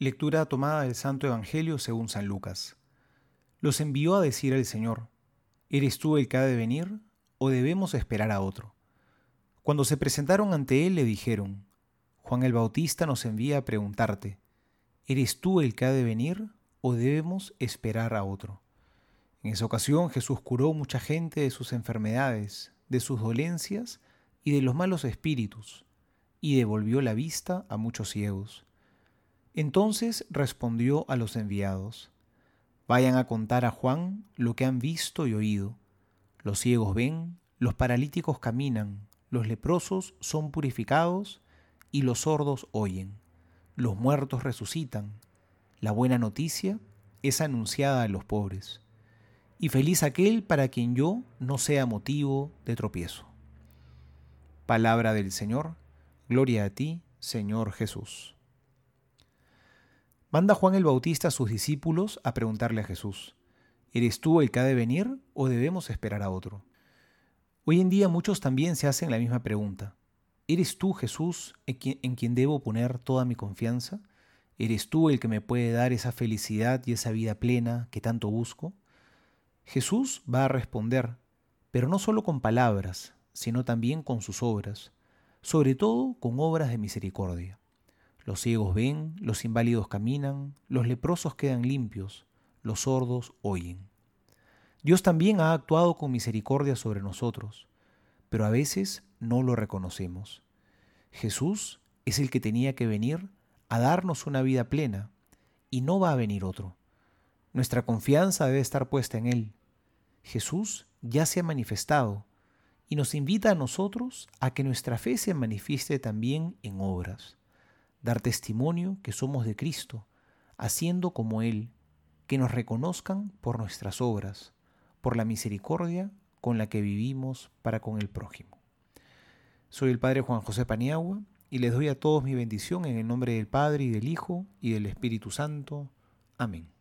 Lectura tomada del Santo Evangelio según San Lucas. Los envió a decir al Señor, ¿eres tú el que ha de venir o debemos esperar a otro? Cuando se presentaron ante él le dijeron, Juan el Bautista nos envía a preguntarte, ¿eres tú el que ha de venir o debemos esperar a otro? En esa ocasión Jesús curó mucha gente de sus enfermedades, de sus dolencias y de los malos espíritus, y devolvió la vista a muchos ciegos entonces respondió a los enviados, Vayan a contar a Juan lo que han visto y oído. Los ciegos ven, los paralíticos caminan, los leprosos son purificados y los sordos oyen. Los muertos resucitan. La buena noticia es anunciada a los pobres. Y feliz aquel para quien yo no sea motivo de tropiezo. Palabra del Señor, gloria a ti, Señor Jesús. Manda Juan el Bautista a sus discípulos a preguntarle a Jesús, ¿eres tú el que ha de venir o debemos esperar a otro? Hoy en día muchos también se hacen la misma pregunta. ¿Eres tú, Jesús, en quien debo poner toda mi confianza? ¿Eres tú el que me puede dar esa felicidad y esa vida plena que tanto busco? Jesús va a responder, pero no solo con palabras, sino también con sus obras, sobre todo con obras de misericordia. Los ciegos ven, los inválidos caminan, los leprosos quedan limpios, los sordos oyen. Dios también ha actuado con misericordia sobre nosotros, pero a veces no lo reconocemos. Jesús es el que tenía que venir a darnos una vida plena, y no va a venir otro. Nuestra confianza debe estar puesta en Él. Jesús ya se ha manifestado y nos invita a nosotros a que nuestra fe se manifieste también en obras dar testimonio que somos de Cristo, haciendo como Él, que nos reconozcan por nuestras obras, por la misericordia con la que vivimos para con el prójimo. Soy el Padre Juan José Paniagua y les doy a todos mi bendición en el nombre del Padre y del Hijo y del Espíritu Santo. Amén.